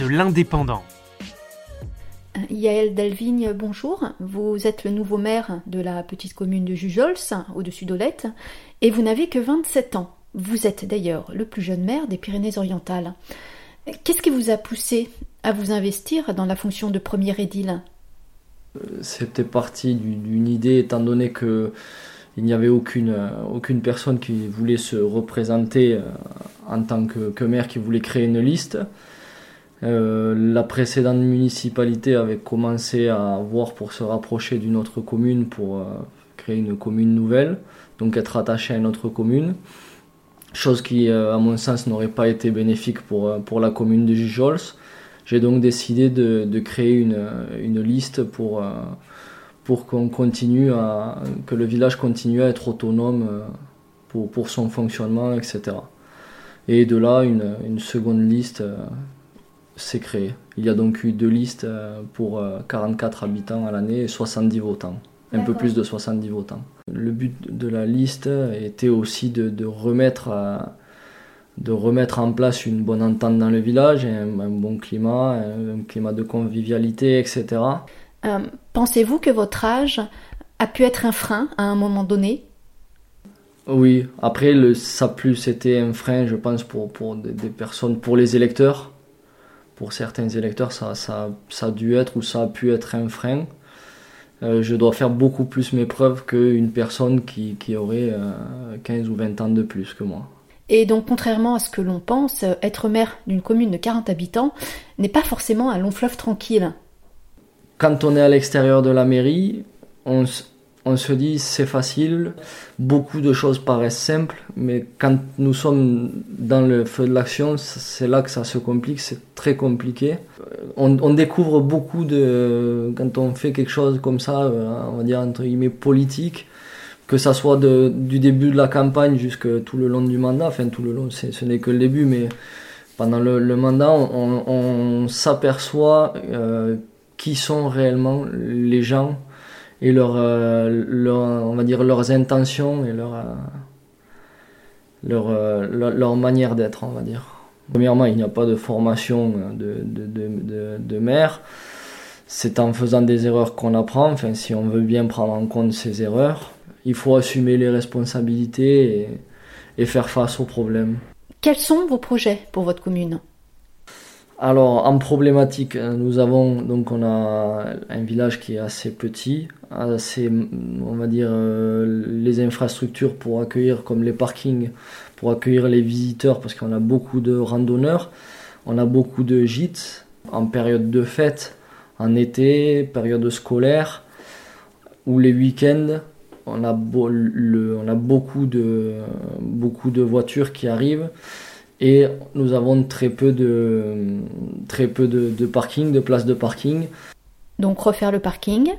de l'Indépendant. Yael Delvigne, bonjour. Vous êtes le nouveau maire de la petite commune de Jujols, au-dessus d'Olette, et vous n'avez que 27 ans. Vous êtes d'ailleurs le plus jeune maire des Pyrénées-Orientales. Qu'est-ce qui vous a poussé à vous investir dans la fonction de premier édile? C'était parti d'une idée, étant donné que il n'y avait aucune, aucune personne qui voulait se représenter euh, en tant que, que maire, qui voulait créer une liste. Euh, la précédente municipalité avait commencé à voir pour se rapprocher d'une autre commune pour euh, créer une commune nouvelle, donc être attaché à une autre commune. Chose qui, euh, à mon sens, n'aurait pas été bénéfique pour, pour la commune de Gijols. J'ai donc décidé de, de créer une, une, liste pour, pour qu'on continue à, que le village continue à être autonome pour, pour son fonctionnement, etc. Et de là, une, une seconde liste s'est créé. Il y a donc eu deux listes euh, pour 44 euh, habitants à l'année et 70 votants. Un peu plus de 70 votants. Le but de la liste était aussi de, remettre, euh, de remettre en place une bonne entente dans le village, un, bon climat, un, climat de convivialité, etc. Pensez-vous que votre âge a pu être un frein à un moment donné? Oui, après, le, ça plus été un frein, je pense, pour, pour des personnes, pour les électeurs pour certains électeurs, ça, ça, ça, a dû être ou ça a pu être un frein. Euh, je dois faire beaucoup plus mes preuves qu'une personne qui, qui aurait 15 euh, ou 20 ans de plus que moi. Et donc, contrairement à ce que l'on pense, être maire d'une commune de 40 habitants n'est pas forcément un long fleuve tranquille. Quand on est à l'extérieur de la mairie, on, on se dit c'est facile, beaucoup de choses paraissent simples, mais quand nous sommes dans le feu de l'action, c'est là que ça se complique, c'est très compliqué. On, découvre beaucoup de, quand on fait quelque chose comme ça, euh, on va dire entre guillemets politique, que ça soit du début de la campagne jusqu'à tout le long du mandat, enfin tout le long, ce n'est que le début, mais pendant le, mandat, on, s'aperçoit euh, qui sont réellement les gens et euh, leur, on va dire leurs intentions et leur, euh, euh, leur, leur manière d'être, on va dire. Premièrement, il n'y a pas de formation de, de, de, de, maire. C'est en faisant des erreurs qu'on apprend. Enfin, si on veut bien prendre en compte ces erreurs, il faut assumer les responsabilités et faire face aux problèmes. Quels sont vos projets pour votre commune? Alors en problématique, nous avons donc un village qui est assez petit, assez on va dire euh, les infrastructures pour accueillir comme les parkings pour accueillir les visiteurs parce qu'on a beaucoup de randonneurs, on a beaucoup de gîtes en période de fête, en été, période scolaire ou les week-ends. On a, on a beaucoup de beaucoup de voitures qui arrivent et nous avons très peu de, très peu de, de parking, de places de parking. Donc refaire le parking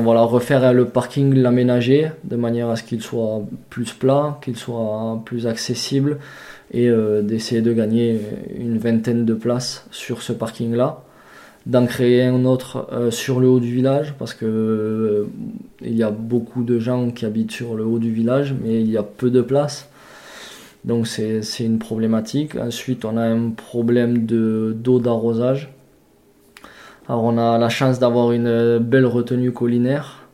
voilà, refaire le parking, l'aménager de manière à ce qu'il soit plus plat, qu'il soit plus accessible et euh, d'essayer de gagner une vingtaine de places sur ce parking-là. D'en créer un autre euh, sur le haut du village parce que euh, il y a beaucoup de gens qui habitent sur le haut du village mais il y a peu de places. Donc c'est une problématique. Ensuite, on a un problème d'eau d'arrosage. Alors on a la chance d'avoir une belle retenue collinaire,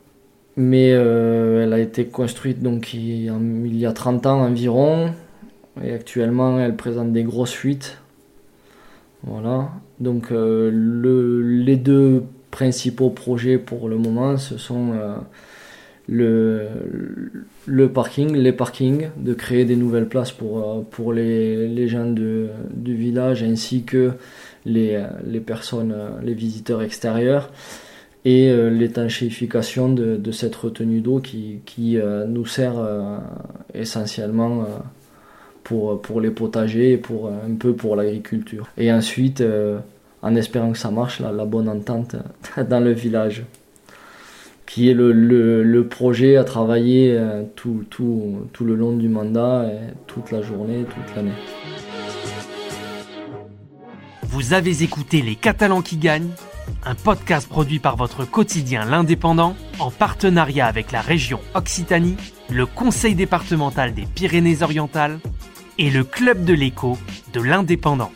mais euh, elle a été construite donc il, y a 30 ans environ, et actuellement elle présente des grosses fuites. Voilà. Donc euh, les deux principaux projets pour le moment, ce sont euh, le, le parking, les parkings, de créer des nouvelles places pour, euh, pour les, les gens de, du village ainsi que les, les personnes, euh, les visiteurs extérieurs et euh, l'étanchéification de, de, cette retenue d'eau qui, qui nous sert essentiellement pour, pour les potagers et pour, un peu pour l'agriculture. Et ensuite, en espérant que ça marche, la, bonne entente dans le village, qui est le, projet à travailler euh, tout, le long du mandat, toute la journée, toute l'année. Vous avez écouté Les Catalans qui gagnent, un podcast produit par votre quotidien L'Indépendant en partenariat avec la région Occitanie, le Conseil départemental des Pyrénées-Orientales et le Club de l'écho de l'Indépendant.